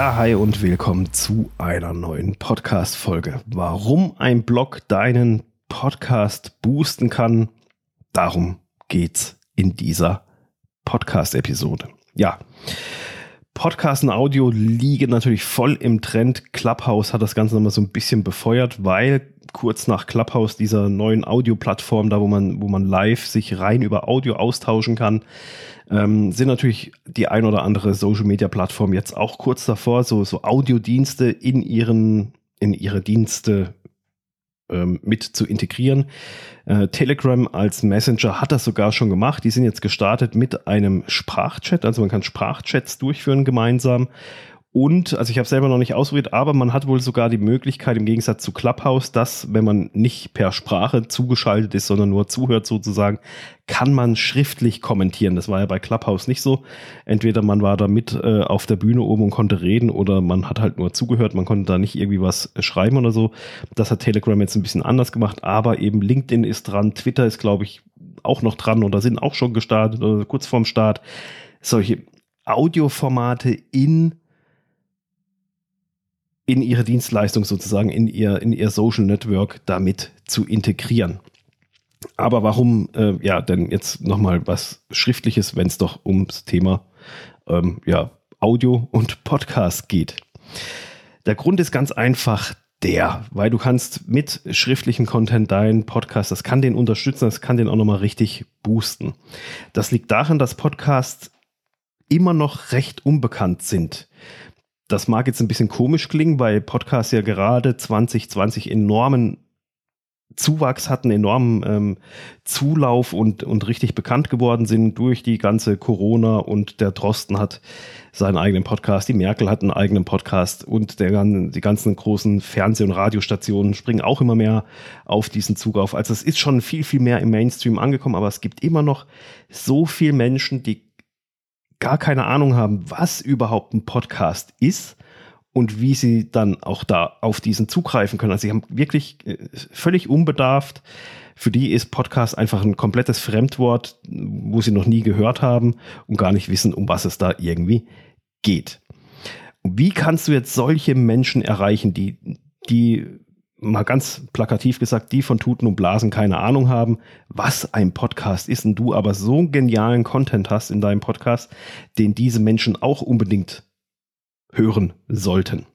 Ja, hi und willkommen zu einer neuen Podcast-Folge. Warum ein Blog deinen Podcast boosten kann, darum geht's in dieser Podcast-Episode. Ja, Podcast und Audio liegen natürlich voll im Trend. Clubhouse hat das Ganze nochmal so ein bisschen befeuert, weil kurz nach Clubhouse dieser neuen Audio-Plattform, da wo man, wo man live sich rein über Audio austauschen kann, ähm, sind natürlich die ein oder andere Social-Media-Plattform jetzt auch kurz davor, so, so Audiodienste in ihren, in ihre Dienste ähm, mit zu integrieren. Äh, Telegram als Messenger hat das sogar schon gemacht. Die sind jetzt gestartet mit einem Sprachchat, also man kann Sprachchats durchführen gemeinsam und, also ich habe selber noch nicht ausprobiert, aber man hat wohl sogar die Möglichkeit im Gegensatz zu Clubhouse, dass wenn man nicht per Sprache zugeschaltet ist, sondern nur zuhört sozusagen, kann man schriftlich kommentieren. Das war ja bei Clubhouse nicht so. Entweder man war da mit äh, auf der Bühne oben und konnte reden oder man hat halt nur zugehört, man konnte da nicht irgendwie was schreiben oder so. Das hat Telegram jetzt ein bisschen anders gemacht, aber eben LinkedIn ist dran, Twitter ist glaube ich auch noch dran oder sind auch schon gestartet oder kurz vorm Start. Solche Audioformate in in ihre Dienstleistung sozusagen, in ihr, in ihr Social Network damit zu integrieren. Aber warum, äh, ja, denn jetzt nochmal was Schriftliches, wenn es doch ums Thema ähm, ja, Audio und Podcast geht. Der Grund ist ganz einfach der, weil du kannst mit schriftlichen Content deinen Podcast, das kann den unterstützen, das kann den auch nochmal richtig boosten. Das liegt daran, dass Podcasts immer noch recht unbekannt sind das mag jetzt ein bisschen komisch klingen, weil Podcasts ja gerade 2020 enormen Zuwachs hatten, enormen ähm, Zulauf und, und richtig bekannt geworden sind durch die ganze Corona und der Drosten hat seinen eigenen Podcast, die Merkel hat einen eigenen Podcast und der, die ganzen großen Fernseh- und Radiostationen springen auch immer mehr auf diesen Zug auf. Also es ist schon viel, viel mehr im Mainstream angekommen, aber es gibt immer noch so viele Menschen, die gar keine Ahnung haben, was überhaupt ein Podcast ist und wie sie dann auch da auf diesen zugreifen können. Also sie haben wirklich äh, völlig unbedarft. Für die ist Podcast einfach ein komplettes Fremdwort, wo sie noch nie gehört haben und gar nicht wissen, um was es da irgendwie geht. Wie kannst du jetzt solche Menschen erreichen, die, die mal ganz plakativ gesagt, die von Tuten und Blasen keine Ahnung haben, was ein Podcast ist und du aber so genialen Content hast in deinem Podcast, den diese Menschen auch unbedingt hören sollten.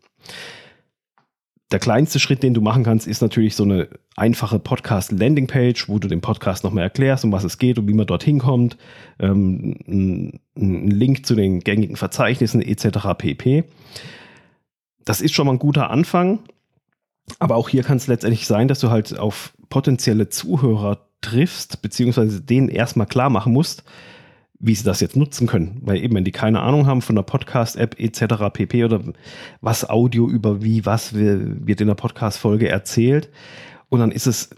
Der kleinste Schritt, den du machen kannst, ist natürlich so eine einfache Podcast-Landing-Page, wo du den Podcast nochmal erklärst, um was es geht und wie man dorthin kommt, ähm, ein Link zu den gängigen Verzeichnissen etc. pp. Das ist schon mal ein guter Anfang aber auch hier kann es letztendlich sein, dass du halt auf potenzielle Zuhörer triffst, beziehungsweise denen erstmal klar machen musst, wie sie das jetzt nutzen können. Weil eben, wenn die keine Ahnung haben von der Podcast-App etc. pp. oder was Audio über wie, was wird in der Podcast-Folge erzählt. Und dann ist es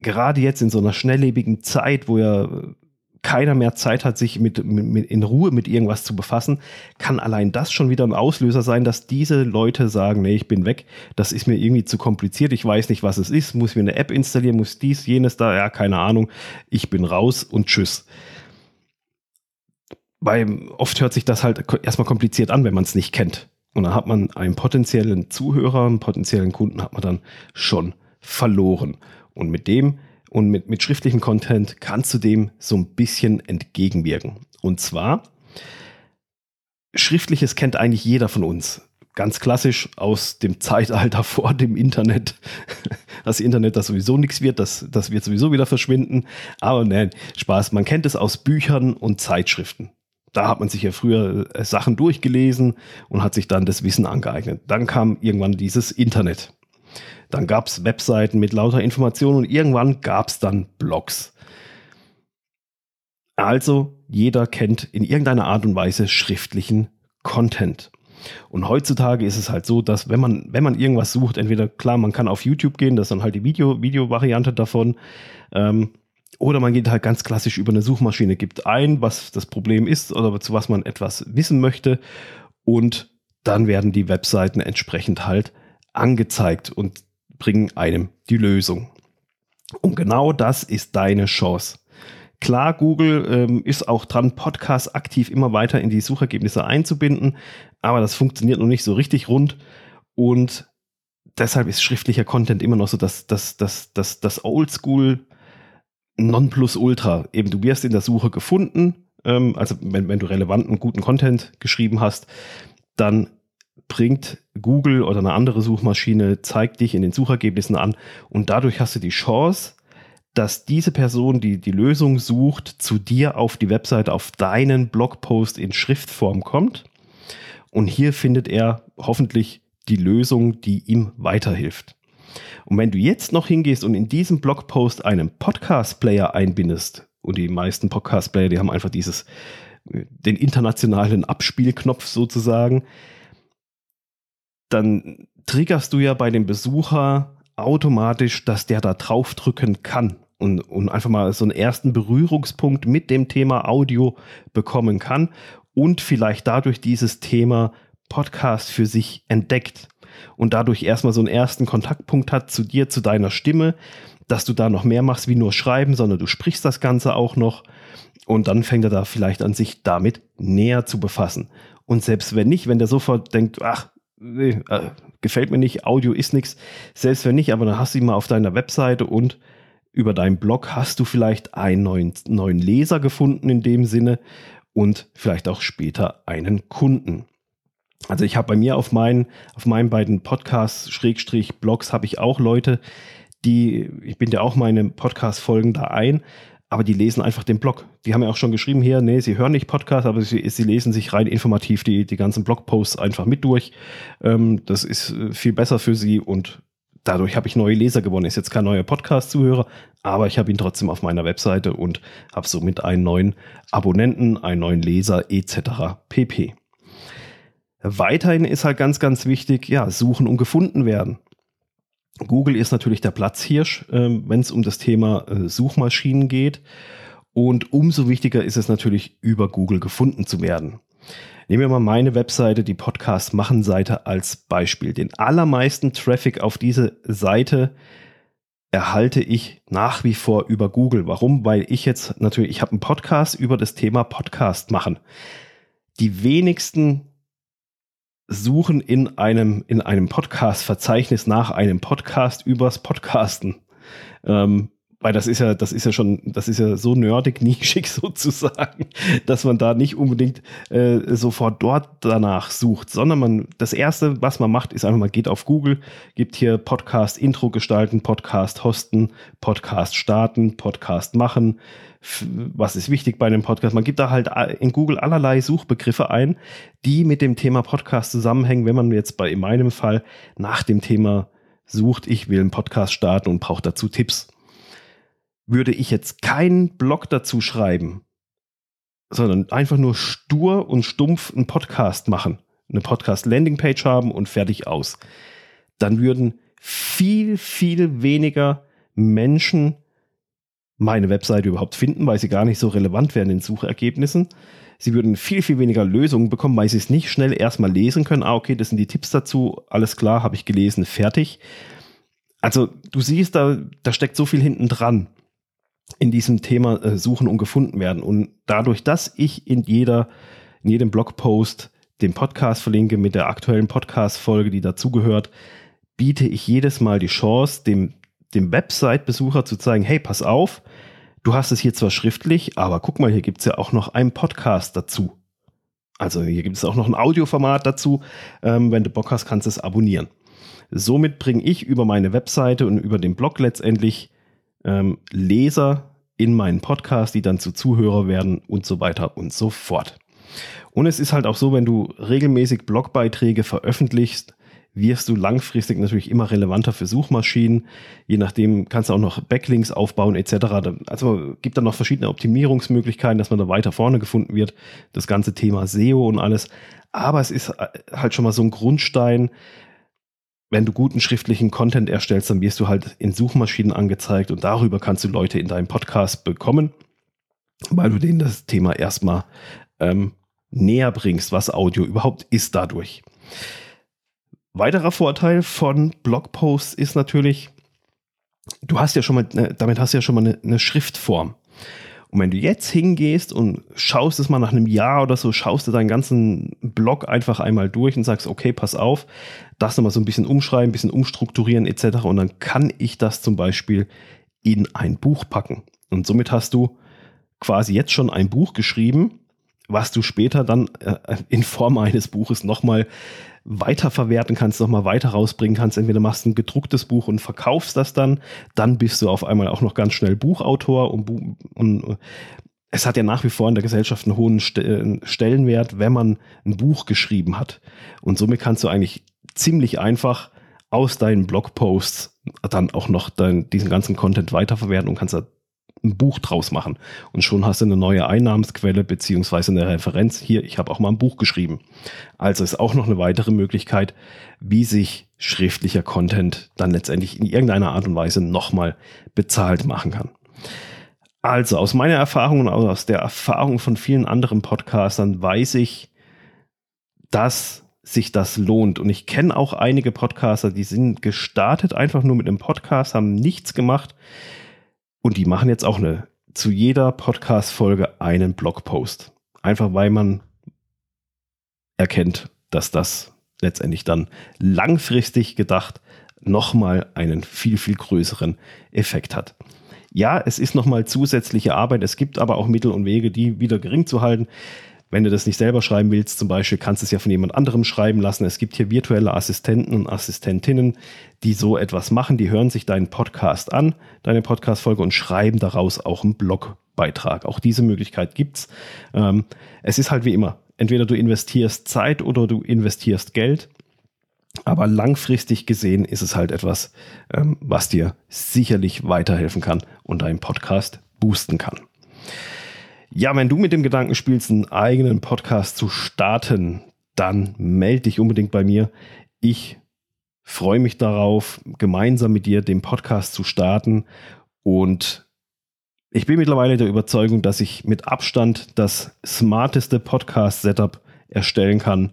gerade jetzt in so einer schnelllebigen Zeit, wo ja keiner mehr Zeit hat, sich mit, mit, in Ruhe mit irgendwas zu befassen, kann allein das schon wieder ein Auslöser sein, dass diese Leute sagen, nee, ich bin weg, das ist mir irgendwie zu kompliziert, ich weiß nicht, was es ist, muss mir eine App installieren, muss dies, jenes da, ja, keine Ahnung, ich bin raus und tschüss. Weil oft hört sich das halt erstmal kompliziert an, wenn man es nicht kennt. Und dann hat man einen potenziellen Zuhörer, einen potenziellen Kunden hat man dann schon verloren. Und mit dem und mit, mit schriftlichem Content kannst du dem so ein bisschen entgegenwirken. Und zwar, Schriftliches kennt eigentlich jeder von uns. Ganz klassisch aus dem Zeitalter vor dem Internet. Das Internet, das sowieso nichts wird, das, das wird sowieso wieder verschwinden. Aber nein, Spaß. Man kennt es aus Büchern und Zeitschriften. Da hat man sich ja früher äh, Sachen durchgelesen und hat sich dann das Wissen angeeignet. Dann kam irgendwann dieses Internet. Dann gab es Webseiten mit lauter Informationen und irgendwann gab es dann Blogs. Also jeder kennt in irgendeiner Art und Weise schriftlichen Content. Und heutzutage ist es halt so, dass wenn man, wenn man irgendwas sucht, entweder klar, man kann auf YouTube gehen, das ist dann halt die Video, Video-Variante davon, ähm, oder man geht halt ganz klassisch über eine Suchmaschine, gibt ein, was das Problem ist oder zu was man etwas wissen möchte und dann werden die Webseiten entsprechend halt angezeigt. Und bringen einem die Lösung. Und genau das ist deine Chance. Klar, Google ähm, ist auch dran, Podcasts aktiv immer weiter in die Suchergebnisse einzubinden, aber das funktioniert noch nicht so richtig rund und deshalb ist schriftlicher Content immer noch so das, das, das, das, das Oldschool Nonplusultra. Eben, du wirst in der Suche gefunden, ähm, also wenn, wenn du relevanten, guten Content geschrieben hast, dann bringt Google oder eine andere Suchmaschine, zeigt dich in den Suchergebnissen an und dadurch hast du die Chance, dass diese Person, die die Lösung sucht, zu dir auf die Webseite, auf deinen Blogpost in Schriftform kommt. Und hier findet er hoffentlich die Lösung, die ihm weiterhilft. Und wenn du jetzt noch hingehst und in diesem Blogpost einen Podcast-Player einbindest, und die meisten Podcast-Player, die haben einfach dieses, den internationalen Abspielknopf sozusagen, dann triggerst du ja bei dem Besucher automatisch, dass der da draufdrücken kann und, und einfach mal so einen ersten Berührungspunkt mit dem Thema Audio bekommen kann und vielleicht dadurch dieses Thema Podcast für sich entdeckt und dadurch erstmal so einen ersten Kontaktpunkt hat zu dir, zu deiner Stimme, dass du da noch mehr machst wie nur schreiben, sondern du sprichst das Ganze auch noch und dann fängt er da vielleicht an, sich damit näher zu befassen. Und selbst wenn nicht, wenn der sofort denkt, ach, nee, äh, gefällt mir nicht, Audio ist nichts, selbst wenn nicht, aber dann hast du ihn mal auf deiner Webseite und über deinen Blog hast du vielleicht einen neuen, neuen Leser gefunden in dem Sinne und vielleicht auch später einen Kunden. Also ich habe bei mir auf meinen, auf meinen beiden Podcasts, Schrägstrich, Blogs, habe ich auch Leute, die, ich bin ja auch meine Podcast-Folgen da ein, aber die lesen einfach den Blog. Die haben ja auch schon geschrieben hier, nee, sie hören nicht Podcast, aber sie, sie lesen sich rein informativ die, die ganzen Blogposts einfach mit durch. Ähm, das ist äh, viel besser für sie und dadurch habe ich neue Leser gewonnen. Ist jetzt kein neuer Podcast-Zuhörer, aber ich habe ihn trotzdem auf meiner Webseite und habe somit einen neuen Abonnenten, einen neuen Leser etc. pp. Weiterhin ist halt ganz, ganz wichtig, ja, suchen und gefunden werden. Google ist natürlich der Platzhirsch, äh, wenn es um das Thema äh, Suchmaschinen geht. Und umso wichtiger ist es natürlich, über Google gefunden zu werden. Nehmen wir mal meine Webseite, die Podcast-Machen-Seite als Beispiel. Den allermeisten Traffic auf diese Seite erhalte ich nach wie vor über Google. Warum? Weil ich jetzt natürlich, ich habe einen Podcast über das Thema Podcast machen. Die wenigsten suchen in einem, in einem Podcast-Verzeichnis nach einem Podcast übers Podcasten. Ähm, weil das ist ja, das ist ja schon, das ist ja so nerdig, nischig sozusagen, dass man da nicht unbedingt äh, sofort dort danach sucht, sondern man, das erste, was man macht, ist einfach, man geht auf Google, gibt hier Podcast Intro gestalten, Podcast hosten, Podcast starten, Podcast machen, was ist wichtig bei einem Podcast. Man gibt da halt in Google allerlei Suchbegriffe ein, die mit dem Thema Podcast zusammenhängen. Wenn man jetzt bei in meinem Fall nach dem Thema sucht, ich will einen Podcast starten und brauche dazu Tipps würde ich jetzt keinen Blog dazu schreiben, sondern einfach nur stur und stumpf einen Podcast machen, eine Podcast-Landingpage haben und fertig aus, dann würden viel, viel weniger Menschen meine Webseite überhaupt finden, weil sie gar nicht so relevant wären in Suchergebnissen. Sie würden viel, viel weniger Lösungen bekommen, weil sie es nicht schnell erstmal lesen können. Ah, okay, das sind die Tipps dazu. Alles klar, habe ich gelesen, fertig. Also du siehst, da, da steckt so viel hinten dran in diesem Thema äh, suchen und gefunden werden. Und dadurch, dass ich in jeder, in jedem Blogpost den Podcast verlinke mit der aktuellen Podcast-Folge, die dazugehört, biete ich jedes Mal die Chance, dem, dem Website-Besucher zu zeigen, hey, pass auf, du hast es hier zwar schriftlich, aber guck mal, hier gibt es ja auch noch einen Podcast dazu. Also hier gibt es auch noch ein Audioformat dazu. Ähm, wenn du Bock hast, kannst du es abonnieren. Somit bringe ich über meine Webseite und über den Blog letztendlich ähm, Leser in meinen Podcast, die dann zu Zuhörer werden und so weiter und so fort. Und es ist halt auch so, wenn du regelmäßig Blogbeiträge veröffentlichst, wirst du langfristig natürlich immer relevanter für Suchmaschinen. Je nachdem kannst du auch noch Backlinks aufbauen etc. Also gibt dann noch verschiedene Optimierungsmöglichkeiten, dass man da weiter vorne gefunden wird. Das ganze Thema SEO und alles. Aber es ist äh, halt schon mal so ein Grundstein, wenn du guten schriftlichen Content erstellst, dann wirst du halt in Suchmaschinen angezeigt und darüber kannst du Leute in deinen Podcast bekommen, weil du denen das Thema erstmal ähm, näher bringst, was Audio überhaupt ist dadurch. Weiterer Vorteil von Blogposts ist natürlich, du hast ja schon mal, ne, damit hast du ja schon mal eine, eine Schriftform. Und wenn du jetzt hingehst und schaust es mal nach einem Jahr oder so, schaust du deinen ganzen Blog einfach einmal durch und sagst, okay, pass auf, das nochmal so ein bisschen umschreiben, ein bisschen umstrukturieren etc. Und dann kann ich das zum Beispiel in ein Buch packen. Und somit hast du quasi jetzt schon ein Buch geschrieben, was du später dann äh, in Form eines Buches nochmal weiterverwerten kannst, nochmal weiter rausbringen kannst. Entweder machst du ein gedrucktes Buch und verkaufst das dann, dann bist du auf einmal auch noch ganz schnell Buchautor und, und es hat ja nach wie vor in der Gesellschaft einen hohen Stellenwert, wenn man ein Buch geschrieben hat. Und somit kannst du eigentlich ziemlich einfach aus deinen Blogposts dann auch noch dein, diesen ganzen Content weiterverwerten und kannst da ein Buch draus machen. Und schon hast du eine neue Einnahmensquelle beziehungsweise eine Referenz. Hier, ich habe auch mal ein Buch geschrieben. Also ist auch noch eine weitere Möglichkeit, wie sich schriftlicher Content dann letztendlich in irgendeiner Art und Weise nochmal bezahlt machen kann. Also aus meiner Erfahrung und aus der Erfahrung von vielen anderen Podcastern weiß ich, dass sich das lohnt. Und ich kenne auch einige Podcaster, die sind gestartet einfach nur mit einem Podcast, haben nichts gemacht und die machen jetzt auch eine, zu jeder Podcast-Folge einen Blogpost. Einfach weil man erkennt, dass das letztendlich dann langfristig gedacht nochmal einen viel, viel größeren Effekt hat. Ja, es ist nochmal zusätzliche Arbeit. Es gibt aber auch Mittel und Wege, die wieder gering zu halten. Wenn du das nicht selber schreiben willst, zum Beispiel, kannst du es ja von jemand anderem schreiben lassen. Es gibt hier virtuelle Assistenten und Assistentinnen, die so etwas machen. Die hören sich deinen Podcast an, deine Podcast-Folge und schreiben daraus auch einen Blogbeitrag. Auch diese Möglichkeit gibt's. Ähm, es ist halt wie immer. Entweder du investierst Zeit oder du investierst Geld. Aber langfristig gesehen ist es halt etwas, ähm, was dir sicherlich weiterhelfen kann und deinen Podcast boosten kann. Ja, wenn du mit dem Gedanken spielst, einen eigenen Podcast zu starten, dann melde dich unbedingt bei mir. Ich freue mich darauf, gemeinsam mit dir den Podcast zu starten. Und ich bin mittlerweile der Überzeugung, dass ich mit Abstand das smarteste Podcast-Setup erstellen kann,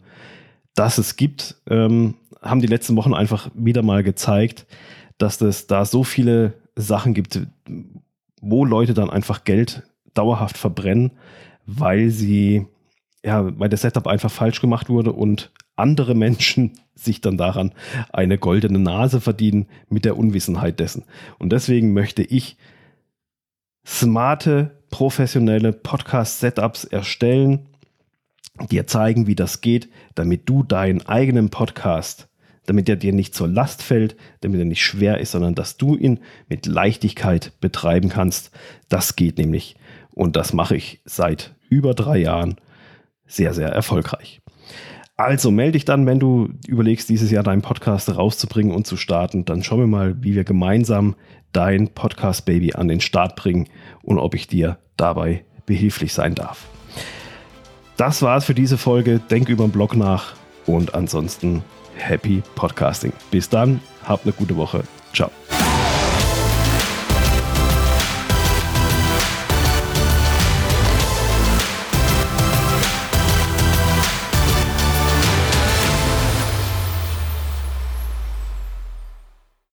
das es gibt. Ähm, haben die letzten Wochen einfach wieder mal gezeigt, dass es da so viele Sachen gibt, wo Leute dann einfach Geld dauerhaft verbrennen, weil sie, ja, weil das Setup einfach falsch gemacht wurde und andere Menschen sich dann daran eine goldene Nase verdienen mit der Unwissenheit dessen. Und deswegen möchte ich smarte, professionelle Podcast-Setups erstellen, dir zeigen, wie das geht, damit du deinen eigenen Podcast, damit er dir nicht zur Last fällt, damit er nicht schwer ist, sondern dass du ihn mit Leichtigkeit betreiben kannst. Das geht nämlich und das mache ich seit über drei Jahren sehr, sehr erfolgreich. Also melde dich dann, wenn du überlegst, dieses Jahr deinen Podcast rauszubringen und zu starten. Dann schauen wir mal, wie wir gemeinsam dein Podcast-Baby an den Start bringen und ob ich dir dabei behilflich sein darf. Das war's für diese Folge. Denk über den Blog nach und ansonsten happy Podcasting. Bis dann, habt eine gute Woche. Ciao.